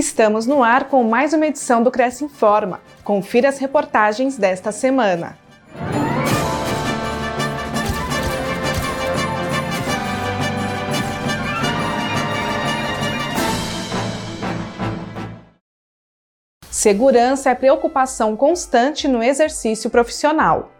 Estamos no ar com mais uma edição do Cresce Informa. Confira as reportagens desta semana. Segurança é preocupação constante no exercício profissional.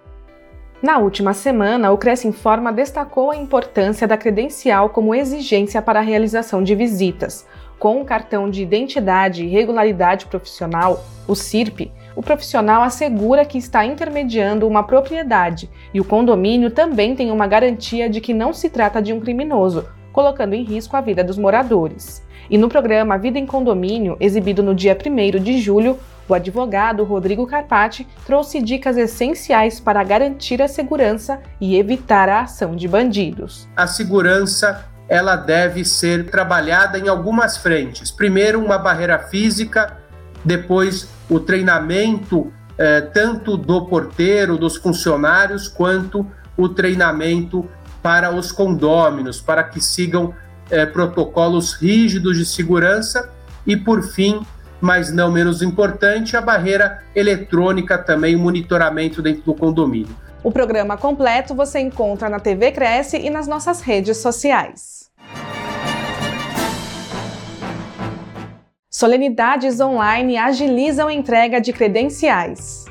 Na última semana, o Cresce Informa destacou a importância da credencial como exigência para a realização de visitas. Com o cartão de identidade e regularidade profissional, o CIRP, o profissional assegura que está intermediando uma propriedade e o condomínio também tem uma garantia de que não se trata de um criminoso, colocando em risco a vida dos moradores. E no programa Vida em Condomínio, exibido no dia 1 de julho, o advogado Rodrigo Carpati trouxe dicas essenciais para garantir a segurança e evitar a ação de bandidos. A segurança ela deve ser trabalhada em algumas frentes. Primeiro, uma barreira física, depois, o treinamento eh, tanto do porteiro, dos funcionários, quanto o treinamento para os condôminos, para que sigam é, protocolos rígidos de segurança e, por fim, mas não menos importante, a barreira eletrônica também, o monitoramento dentro do condomínio. O programa completo você encontra na TV Cresce e nas nossas redes sociais. Solenidades online agilizam a entrega de credenciais.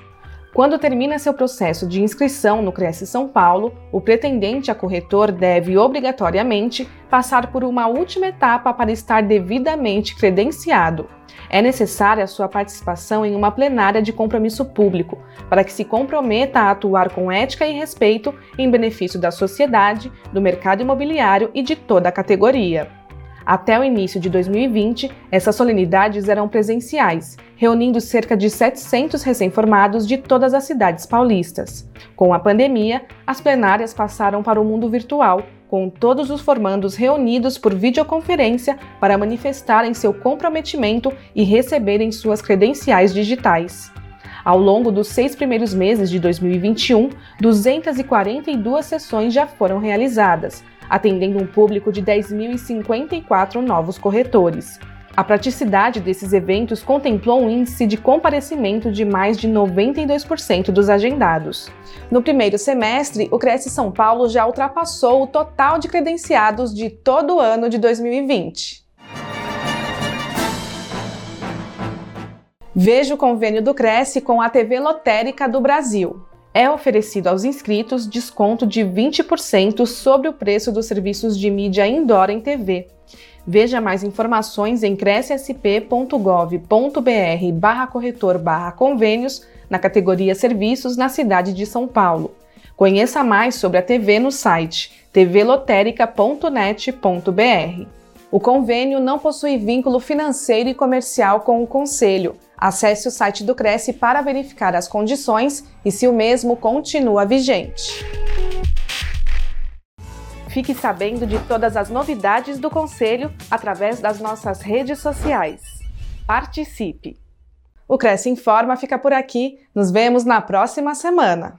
Quando termina seu processo de inscrição no Cresce São Paulo, o pretendente a corretor deve obrigatoriamente passar por uma última etapa para estar devidamente credenciado. É necessária sua participação em uma plenária de compromisso público, para que se comprometa a atuar com ética e respeito em benefício da sociedade, do mercado imobiliário e de toda a categoria. Até o início de 2020, essas solenidades eram presenciais, reunindo cerca de 700 recém-formados de todas as cidades paulistas. Com a pandemia, as plenárias passaram para o mundo virtual, com todos os formandos reunidos por videoconferência para manifestarem seu comprometimento e receberem suas credenciais digitais. Ao longo dos seis primeiros meses de 2021, 242 sessões já foram realizadas, atendendo um público de 10.054 novos corretores. A praticidade desses eventos contemplou um índice de comparecimento de mais de 92% dos agendados. No primeiro semestre, o Cresce São Paulo já ultrapassou o total de credenciados de todo o ano de 2020. Veja o convênio do Cresce com a TV Lotérica do Brasil é oferecido aos inscritos desconto de 20% sobre o preço dos serviços de mídia indoor em TV. Veja mais informações em crescsp.gov.br barra corretor barra convênios na categoria Serviços na cidade de São Paulo. Conheça mais sobre a TV no site tvlotérica.net.br. O convênio não possui vínculo financeiro e comercial com o Conselho Acesse o site do Cresce para verificar as condições e se o mesmo continua vigente. Fique sabendo de todas as novidades do Conselho através das nossas redes sociais. Participe! O Cresce Informa fica por aqui. Nos vemos na próxima semana.